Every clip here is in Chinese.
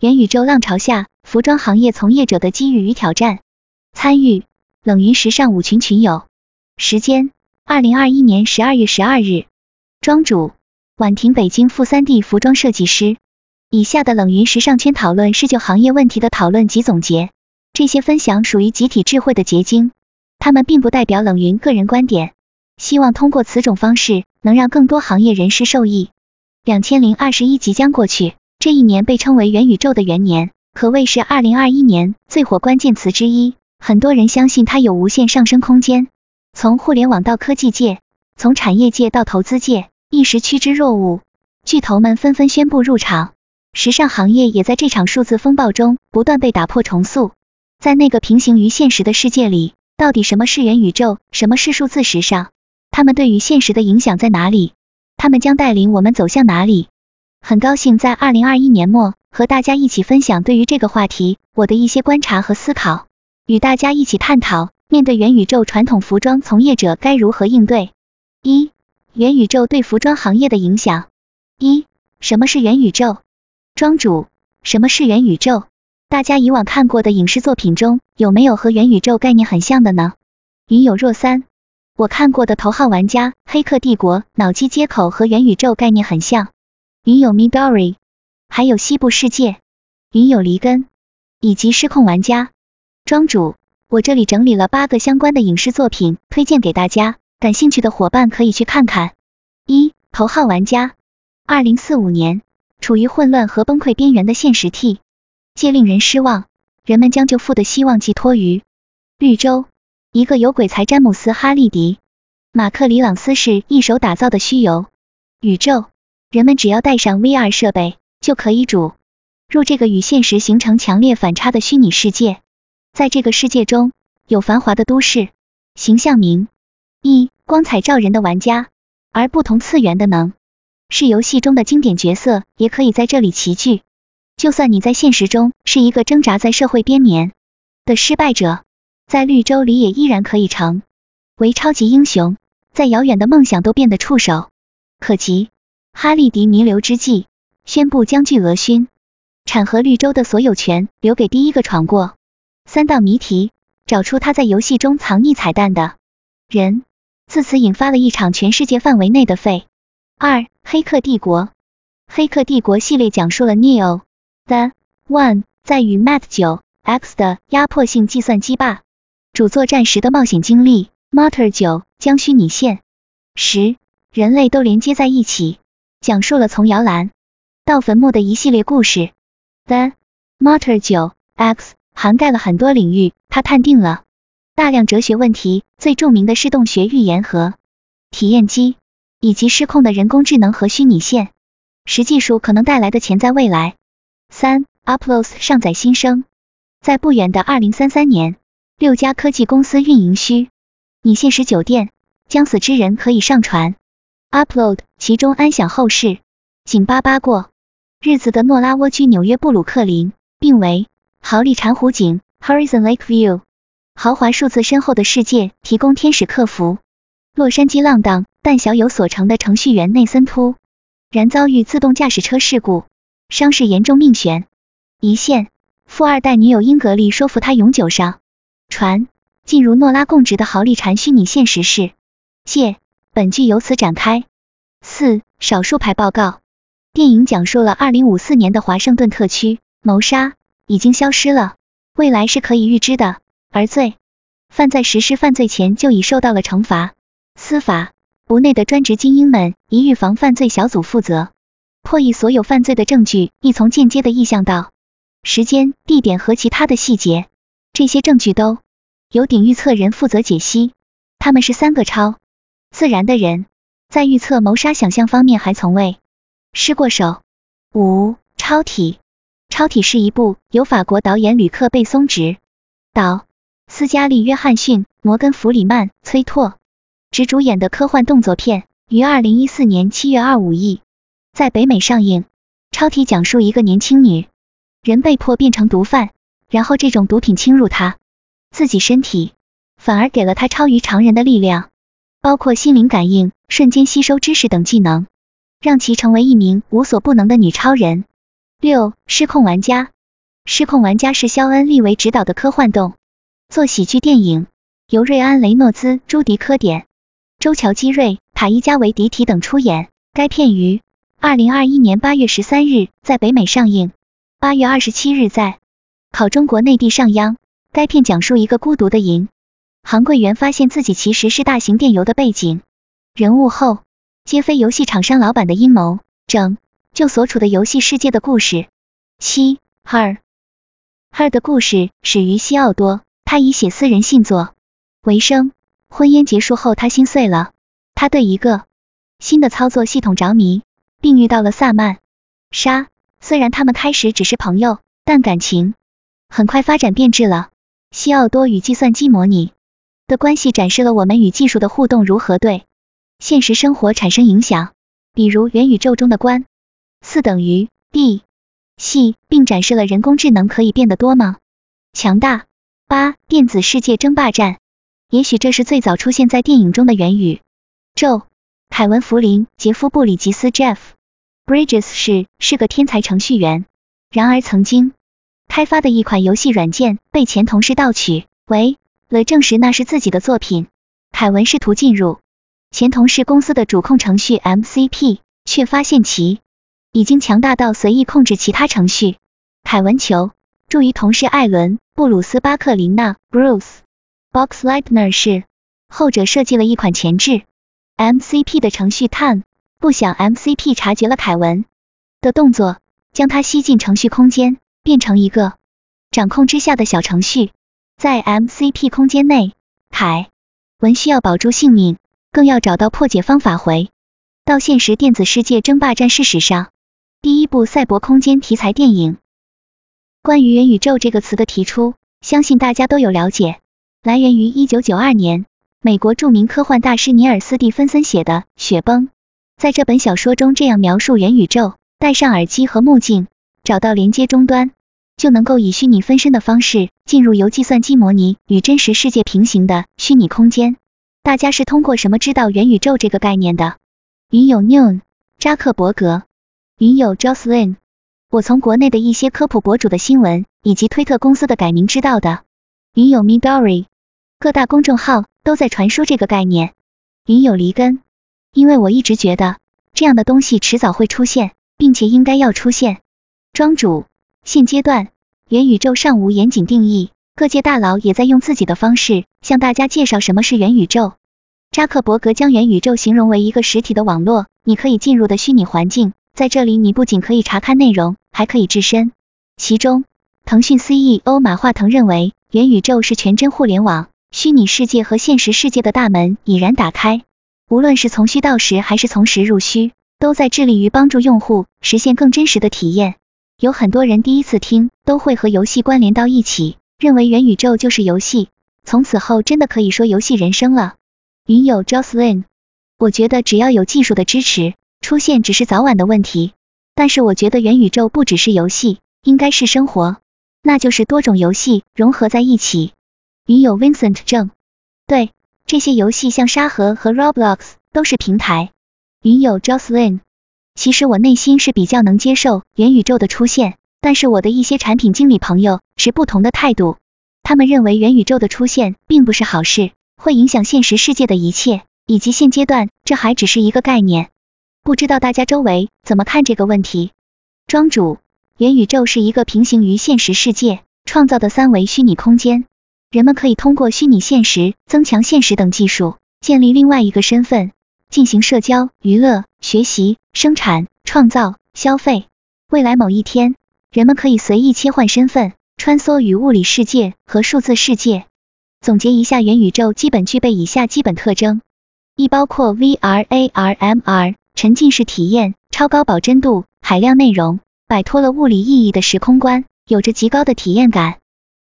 元宇宙浪潮下，服装行业从业者的机遇与挑战。参与冷云时尚五群群友。时间：二零二一年十二月十二日。庄主：婉婷，北京负三 D 服装设计师。以下的冷云时尚圈讨论是就行业问题的讨论及总结，这些分享属于集体智慧的结晶，他们并不代表冷云个人观点。希望通过此种方式，能让更多行业人士受益。两千零二十一即将过去。这一年被称为元宇宙的元年，可谓是二零二一年最火关键词之一。很多人相信它有无限上升空间。从互联网到科技界，从产业界到投资界，一时趋之若鹜。巨头们纷纷宣布入场，时尚行业也在这场数字风暴中不断被打破重塑。在那个平行于现实的世界里，到底什么是元宇宙，什么是数字时尚？它们对于现实的影响在哪里？它们将带领我们走向哪里？很高兴在二零二一年末和大家一起分享对于这个话题我的一些观察和思考，与大家一起探讨面对元宇宙，传统服装从业者该如何应对。一、元宇宙对服装行业的影响。一、什么是元宇宙？庄主，什么是元宇宙？大家以往看过的影视作品中有没有和元宇宙概念很像的呢？云有若三，我看过的头号玩家、黑客帝国脑机接口和元宇宙概念很像。云有 Midori，还有西部世界，云有离根，以及失控玩家。庄主，我这里整理了八个相关的影视作品，推荐给大家，感兴趣的伙伴可以去看看。一头号玩家，二零四五年，处于混乱和崩溃边缘的现实 T 界令人失望，人们将救父的希望寄托于绿洲，一个由鬼才詹姆斯哈利迪马克里朗斯是一手打造的虚游宇宙。人们只要带上 VR 设备，就可以主入这个与现实形成强烈反差的虚拟世界。在这个世界中，有繁华的都市，形象明一光彩照人的玩家，而不同次元的能是游戏中的经典角色，也可以在这里齐聚。就算你在现实中是一个挣扎在社会边缘的失败者，在绿洲里也依然可以成为超级英雄，在遥远的梦想都变得触手可及。哈利迪弥留之际，宣布将巨额勋产和绿洲的所有权留给第一个闯过三道谜题，找出他在游戏中藏匿彩蛋的人。自此引发了一场全世界范围内的废。二，黑客帝国。黑客帝国系列讲述了 Neo the One 在与 Mat 九 X 的压迫性计算机霸主作战时的冒险经历。Mater 九将虚拟现实人类都连接在一起。讲述了从摇篮到坟墓的一系列故事。The Mater 九 X 涵盖了很多领域，它探定了大量哲学问题，最著名的是洞穴预言和体验机，以及失控的人工智能和虚拟现实技术可能带来的潜在未来。三 Uploads 上载新生，在不远的二零三三年，六家科技公司运营虚拟现实酒店，将死之人可以上传。Upload，其中安享后世。紧巴巴过日子的诺拉蜗居纽约布鲁克林，并为豪利禅湖景 Horizon Lake View 豪华数字深厚的世界提供天使客服。洛杉矶浪荡但小有所成的程序员内森突然遭遇自动驾驶车事故，伤势严重命悬一线。富二代女友英格丽说服他永久上船，进入诺拉供职的豪利禅虚拟现实世界。本剧由此展开。四少数派报告。电影讲述了二零五四年的华盛顿特区谋杀已经消失了，未来是可以预知的，而罪犯在实施犯罪前就已受到了惩罚。司法部内的专职精英们以预防犯罪小组负责，破译所有犯罪的证据，亦从间接的意向到时间、地点和其他的细节。这些证据都由顶预测人负责解析。他们是三个超。自然的人在预测谋杀想象方面还从未失过手。五超体，超体是一部由法国导演吕克·贝松执导，斯嘉丽·约翰逊、摩根·弗里曼、崔拓执主演的科幻动作片，于二零一四年七月二五日在北美上映。超体讲述一个年轻女人被迫变成毒贩，然后这种毒品侵入她自己身体，反而给了她超于常人的力量。包括心灵感应、瞬间吸收知识等技能，让其成为一名无所不能的女超人。六、失控玩家。失控玩家是肖恩·利维执导的科幻动作喜剧电影，由瑞安·雷诺兹、朱迪·科典、周乔基瑞、塔伊加·维迪提等出演。该片于二零二一年八月十三日在北美上映，八月二十七日在考中国内地上央。该片讲述一个孤独的银行柜员发现自己其实是大型电邮的背景人物后，揭飞游戏厂商老板的阴谋，整就所处的游戏世界的故事。七，Her Her 的故事始于西奥多，他以写私人信作为生。婚姻结束后，他心碎了，他对一个新的操作系统着迷，并遇到了萨曼莎。虽然他们开始只是朋友，但感情很快发展变质了。西奥多与计算机模拟的关系展示了我们与技术的互动如何对现实生活产生影响，比如元宇宙中的关四等于 b 系，并展示了人工智能可以变得多么强大。八电子世界争霸战，也许这是最早出现在电影中的元宇宙。凯文·弗林、杰夫·布里吉斯 （Jeff Bridges） 是是个天才程序员，然而曾经。开发的一款游戏软件被前同事盗取，为了证实那是自己的作品，凯文试图进入前同事公司的主控程序 MCP，却发现其已经强大到随意控制其他程序。凯文求助于同事艾伦·布鲁斯·巴克林纳 （Bruce Boxleitner） 是后者设计了一款前置 MCP 的程序探不想 MCP 察觉了凯文的动作，将他吸进程序空间。变成一个掌控之下的小程序，在 MCP 空间内，凯文需要保住性命，更要找到破解方法。回到现实，电子世界争霸战事史上第一部赛博空间题材电影。关于元宇宙这个词的提出，相信大家都有了解，来源于一九九二年美国著名科幻大师尼尔斯蒂芬森写的《雪崩》。在这本小说中，这样描述元宇宙：戴上耳机和目镜，找到连接终端。就能够以虚拟分身的方式进入由计算机模拟与真实世界平行的虚拟空间。大家是通过什么知道元宇宙这个概念的？云友 Noon、扎克伯格、云友 Jocelyn。我从国内的一些科普博主的新闻以及推特公司的改名知道的。云友 Midori。各大公众号都在传输这个概念。云友离根。因为我一直觉得这样的东西迟早会出现，并且应该要出现。庄主。现阶段，元宇宙尚无严谨定义，各界大佬也在用自己的方式向大家介绍什么是元宇宙。扎克伯格将元宇宙形容为一个实体的网络，你可以进入的虚拟环境，在这里你不仅可以查看内容，还可以置身其中。腾讯 CEO 马化腾认为，元宇宙是全真互联网，虚拟世界和现实世界的大门已然打开，无论是从虚到实还是从实入虚，都在致力于帮助用户实现更真实的体验。有很多人第一次听都会和游戏关联到一起，认为元宇宙就是游戏，从此后真的可以说游戏人生了。云友 Jocelyn，我觉得只要有技术的支持，出现只是早晚的问题。但是我觉得元宇宙不只是游戏，应该是生活，那就是多种游戏融合在一起。云友 Vincent 正，对，这些游戏像沙盒和 Roblox 都是平台。云友 Jocelyn。其实我内心是比较能接受元宇宙的出现，但是我的一些产品经理朋友持不同的态度，他们认为元宇宙的出现并不是好事，会影响现实世界的一切，以及现阶段这还只是一个概念。不知道大家周围怎么看这个问题？庄主，元宇宙是一个平行于现实世界创造的三维虚拟空间，人们可以通过虚拟现实、增强现实等技术，建立另外一个身份。进行社交、娱乐、学习、生产、创造、消费。未来某一天，人们可以随意切换身份，穿梭于物理世界和数字世界。总结一下，元宇宙基本具备以下基本特征：一、包括 VR、AR、MR 沉浸式体验，超高保真度，海量内容，摆脱了物理意义的时空观，有着极高的体验感。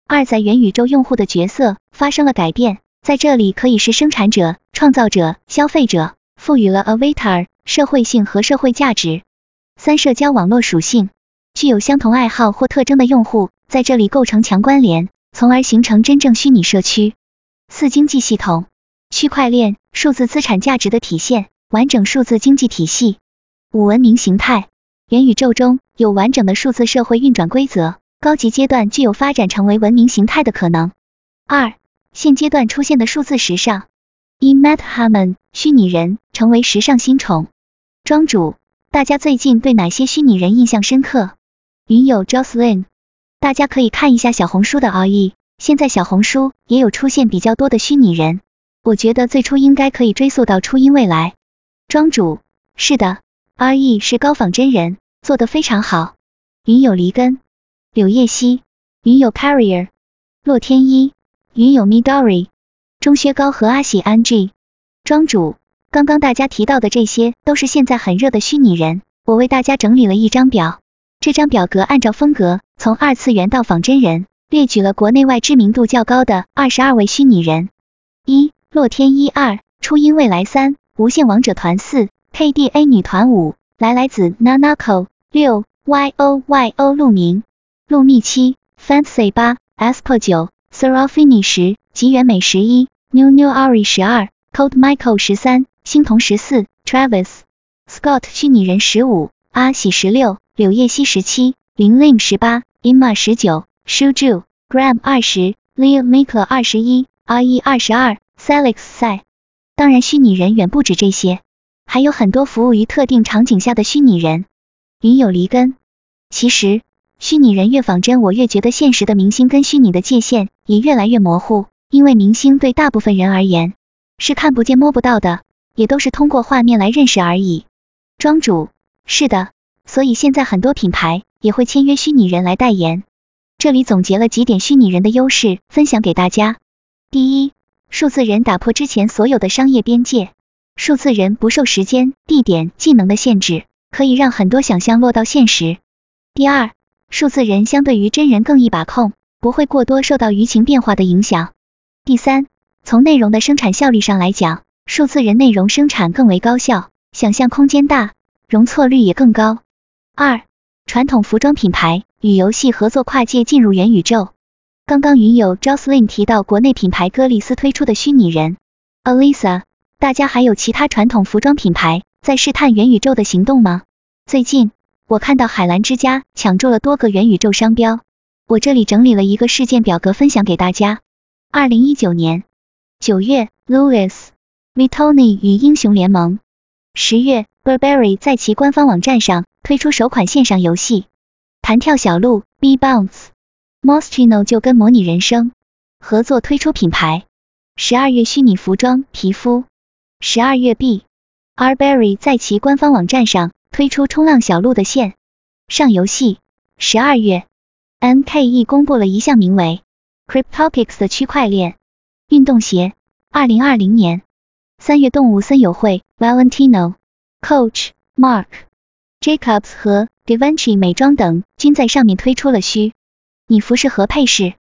二、在元宇宙用户的角色发生了改变，在这里可以是生产者、创造者、消费者。赋予了 Avatar 社会性和社会价值。三、社交网络属性，具有相同爱好或特征的用户在这里构成强关联，从而形成真正虚拟社区。四、经济系统，区块链、数字资产价值的体现，完整数字经济体系。五、文明形态，元宇宙中有完整的数字社会运转规则，高级阶段具有发展成为文明形态的可能。二、现阶段出现的数字时尚。一、Matt Harmon，虚拟人成为时尚新宠。庄主，大家最近对哪些虚拟人印象深刻？云友 Jocelyn，大家可以看一下小红书的 RE，现在小红书也有出现比较多的虚拟人，我觉得最初应该可以追溯到初音未来。庄主，是的，RE 是高仿真人。做得非常好。云有梨根，柳叶熙，云有 Carrier，洛天依，云有 Midori，钟薛高和阿喜安 G。庄主，刚刚大家提到的这些都是现在很热的虚拟人，我为大家整理了一张表。这张表格按照风格，从二次元到仿真人，列举了国内外知名度较高的二十二位虚拟人。一、洛天依。二、初音未来三、无限王者团四、KDA 女团五、来来子 Nanako。六 Y O Y O 鹿鸣、鹿蜜七。Fancy 八。Asper 九 Serafini 十。吉原美十一。New New Ari 十二。Cold Michael 十三。星童十四 Travis Scott 虚拟人十五阿喜十六柳叶熙十七林令十八 Emma 十九 Shuju Graham 二十 Leo Maker 二十一 RE 二十二 Celix 赛。当然，虚拟人远不止这些，还有很多服务于特定场景下的虚拟人。云有离根，其实虚拟人越仿真，我越觉得现实的明星跟虚拟的界限也越来越模糊，因为明星对大部分人而言是看不见摸不到的，也都是通过画面来认识而已。庄主，是的，所以现在很多品牌也会签约虚拟人来代言。这里总结了几点虚拟人的优势，分享给大家。第一，数字人打破之前所有的商业边界，数字人不受时间、地点、技能的限制。可以让很多想象落到现实。第二，数字人相对于真人更易把控，不会过多受到舆情变化的影响。第三，从内容的生产效率上来讲，数字人内容生产更为高效，想象空间大，容错率也更高。二，传统服装品牌与游戏合作跨界进入元宇宙。刚刚云友 Jocelyn 提到国内品牌歌丽丝推出的虚拟人 Alisa，大家还有其他传统服装品牌？在试探元宇宙的行动吗？最近我看到海澜之家抢注了多个元宇宙商标，我这里整理了一个事件表格分享给大家。二零一九年九月，Louis Vitony 与英雄联盟；十月，Burberry 在其官方网站上推出首款线上游戏《弹跳小鹿 B Bounce》，Moschino 就跟模拟人生合作推出品牌。十二月，虚拟服装皮肤；十二月 b r b e r r y 在其官方网站上推出冲浪小鹿的线。上游戏。十二月，NKE 公布了一项名为 Cryptopics 的区块链运动鞋。二零二零年。三月，动物森友会 Valentino、Coach、Mark、Jacobs 和 Givenchy 美妆等均在上面推出了虚拟服饰和配饰。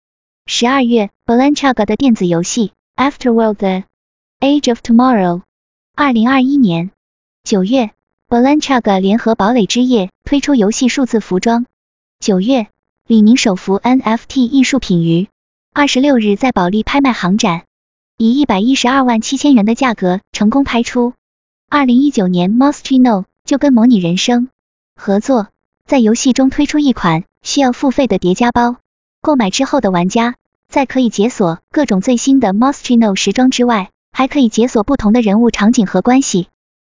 十二月，Balenciaga 的电子游戏 Afterworld The Age of Tomorrow。二零二一年九月，Balenciaga 联合堡垒之夜推出游戏数字服装。九月，李宁首幅 NFT 艺术品于二十六日在保利拍卖行展，以一百一十二万七千元的价格成功拍出。二零一九年，Moschino 就跟模拟人生合作，在游戏中推出一款需要付费的叠加包，购买之后的玩家在可以解锁各种最新的 Moschino 时装之外。还可以解锁不同的人物场景和关系。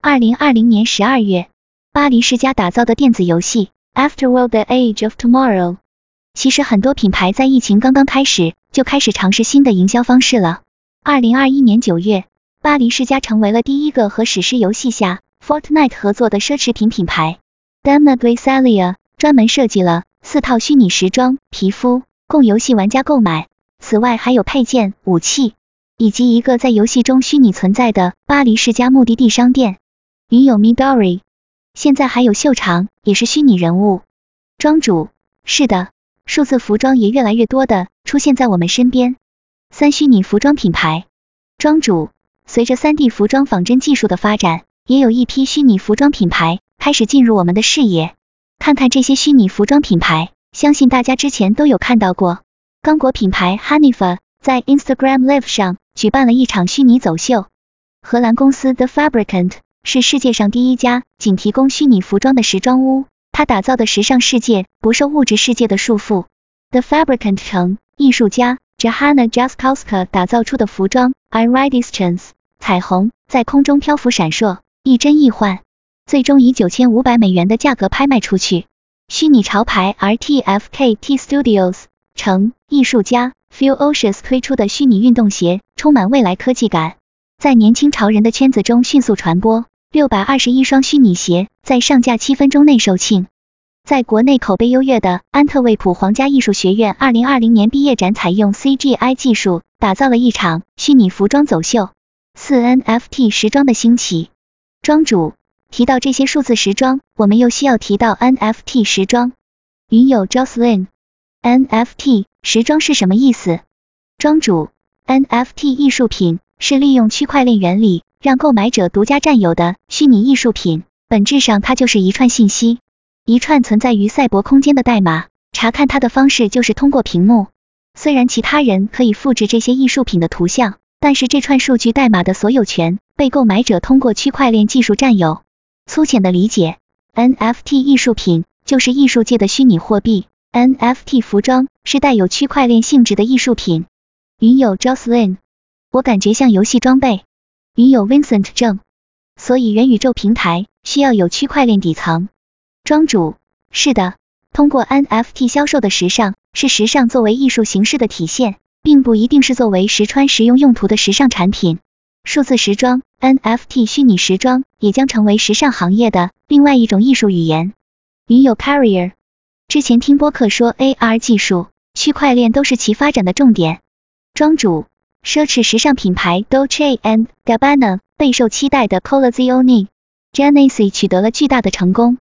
二零二零年十二月，巴黎世家打造的电子游戏 Afterworld: The Age of Tomorrow。其实很多品牌在疫情刚刚开始就开始尝试新的营销方式了。二零二一年九月，巴黎世家成为了第一个和史诗游戏下 Fortnite 合作的奢侈品品牌。Damagrisalia 专门设计了四套虚拟时装皮肤供游戏玩家购买，此外还有配件、武器。以及一个在游戏中虚拟存在的巴黎世家目的地商店。云有 Midori，现在还有秀场，也是虚拟人物。庄主，是的，数字服装也越来越多的出现在我们身边。三虚拟服装品牌，庄主，随着三 D 服装仿真技术的发展，也有一批虚拟服装品牌开始进入我们的视野。看看这些虚拟服装品牌，相信大家之前都有看到过。刚果品牌 Hanifa 在 Instagram Live 上。举办了一场虚拟走秀。荷兰公司 The Fabricant 是世界上第一家仅提供虚拟服装的时装屋，它打造的时尚世界不受物质世界的束缚。The Fabricant 城艺术家 Johana Jaskowska 打造出的服装 Iridescence 彩虹在空中漂浮闪烁，亦真亦幻，最终以九千五百美元的价格拍卖出去。虚拟潮牌 RTFKT Studios 成艺术家 Phil Oshus 推出的虚拟运动鞋，充满未来科技感，在年轻潮人的圈子中迅速传播。六百二十一双虚拟鞋在上架七分钟内售罄。在国内口碑优越的安特卫普皇家艺术学院二零二零年毕业展，采用 CGI 技术打造了一场虚拟服装走秀。四 NFT 时装的兴起，庄主提到这些数字时装，我们又需要提到 NFT 时装。云友 Jocelyn，NFT 时装是什么意思？庄主，NFT 艺术品是利用区块链原理让购买者独家占有的虚拟艺术品，本质上它就是一串信息。一串存在于赛博空间的代码，查看它的方式就是通过屏幕。虽然其他人可以复制这些艺术品的图像，但是这串数据代码的所有权被购买者通过区块链技术占有。粗浅的理解，NFT 艺术品就是艺术界的虚拟货币，NFT 服装是带有区块链性质的艺术品。云友 Jocelyn，我感觉像游戏装备。云友 Vincent 正，所以元宇宙平台需要有区块链底层。庄主，是的，通过 NFT 销售的时尚是时尚作为艺术形式的体现，并不一定是作为实穿实用用途的时尚产品。数字时装 NFT 虚拟时装也将成为时尚行业的另外一种艺术语言。云友 Carrier，之前听播客说 AR 技术、区块链都是其发展的重点。庄主，奢侈时尚品牌 Dolce and Gabbana 备受期待的 Collezione Genesis 取得了巨大的成功。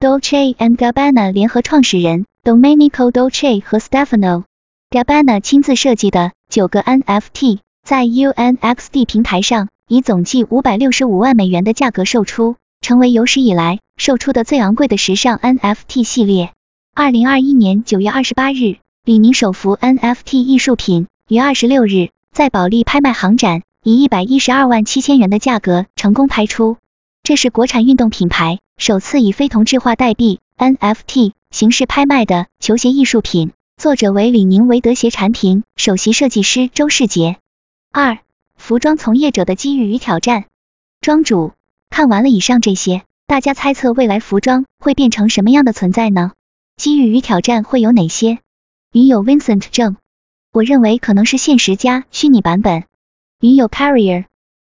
Dolce and Gabbana 联合创始人 Domenico Dolce 和 Stefano Gabbana 亲自设计的九个 NFT，在 UNXD 平台上以总计五百六十五万美元的价格售出，成为有史以来售出的最昂贵的时尚 NFT 系列。二零二一年九月二十八日，李宁首幅 NFT 艺术品于二十六日在保利拍卖行展以一百一十二万七千元的价格成功拍出。这是国产运动品牌首次以非同质化代币 NFT 形式拍卖的球鞋艺术品，作者为李宁韦德鞋产品首席设计师周世杰。二、服装从业者的机遇与挑战。庄主，看完了以上这些，大家猜测未来服装会变成什么样的存在呢？机遇与挑战会有哪些？云友 Vincent 正，我认为可能是现实加虚拟版本。云友 Carrier，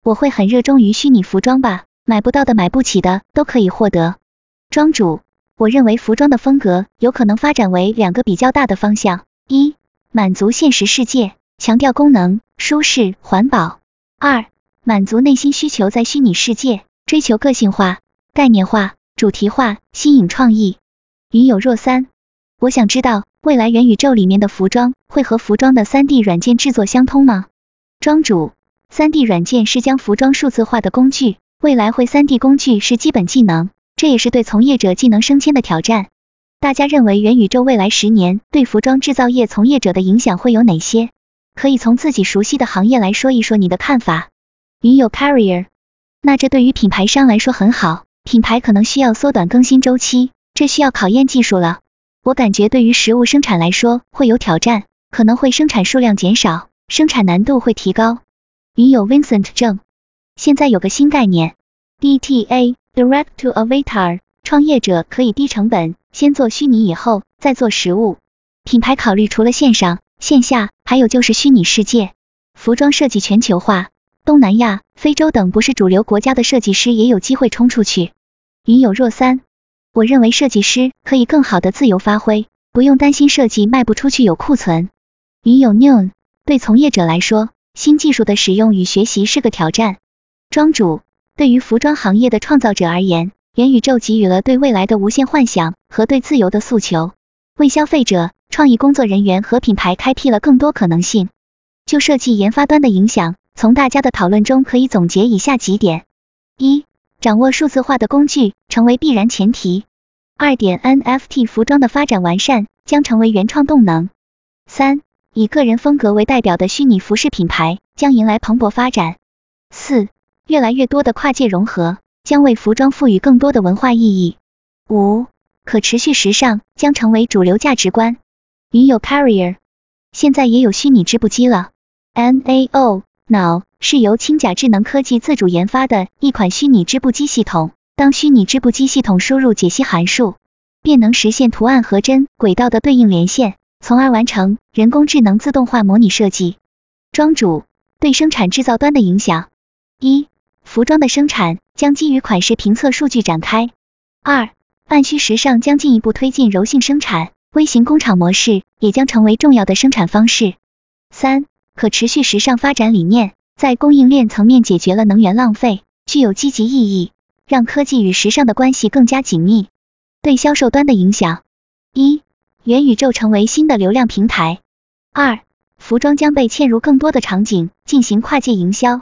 我会很热衷于虚拟服装吧。买不到的、买不起的都可以获得。庄主，我认为服装的风格有可能发展为两个比较大的方向：一、满足现实世界，强调功能、舒适、环保；二、满足内心需求，在虚拟世界追求个性化、概念化、主题化、新颖创意。云有若三，我想知道未来元宇宙里面的服装会和服装的三 D 软件制作相通吗？庄主，三 D 软件是将服装数字化的工具。未来会 3D 工具是基本技能，这也是对从业者技能升迁的挑战。大家认为元宇宙未来十年对服装制造业从业者的影响会有哪些？可以从自己熟悉的行业来说一说你的看法。云友 Carrier，那这对于品牌商来说很好，品牌可能需要缩短更新周期，这需要考验技术了。我感觉对于实物生产来说会有挑战，可能会生产数量减少，生产难度会提高。云友 Vincent 正。现在有个新概念，DTA（Direct to Avatar），创业者可以低成本先做虚拟，以后再做实物。品牌考虑除了线上、线下，还有就是虚拟世界。服装设计全球化，东南亚、非洲等不是主流国家的设计师也有机会冲出去。云有若三，我认为设计师可以更好的自由发挥，不用担心设计卖不出去有库存。云有 Noon，对从业者来说，新技术的使用与学习是个挑战。庄主，对于服装行业的创造者而言，元宇宙给予了对未来的无限幻想和对自由的诉求，为消费者、创意工作人员和品牌开辟了更多可能性。就设计研发端的影响，从大家的讨论中可以总结以下几点：一、掌握数字化的工具成为必然前提；二点 NFT 服装的发展完善将成为原创动能；三、以个人风格为代表的虚拟服饰品牌将迎来蓬勃发展；四。越来越多的跨界融合将为服装赋予更多的文化意义。五、可持续时尚将成为主流价值观。云友 Carrier，现在也有虚拟织布机了。Nao 脑是由轻甲智能科技自主研发的一款虚拟织布机系统。当虚拟织布机系统输入解析函数，便能实现图案和针轨道的对应连线，从而完成人工智能自动化模拟设计。庄主对生产制造端的影响：一、服装的生产将基于款式评测数据展开；二、按需时尚将进一步推进柔性生产，微型工厂模式也将成为重要的生产方式；三、可持续时尚发展理念在供应链层面解决了能源浪费，具有积极意义，让科技与时尚的关系更加紧密。对销售端的影响：一、元宇宙成为新的流量平台；二、服装将被嵌入更多的场景，进行跨界营销。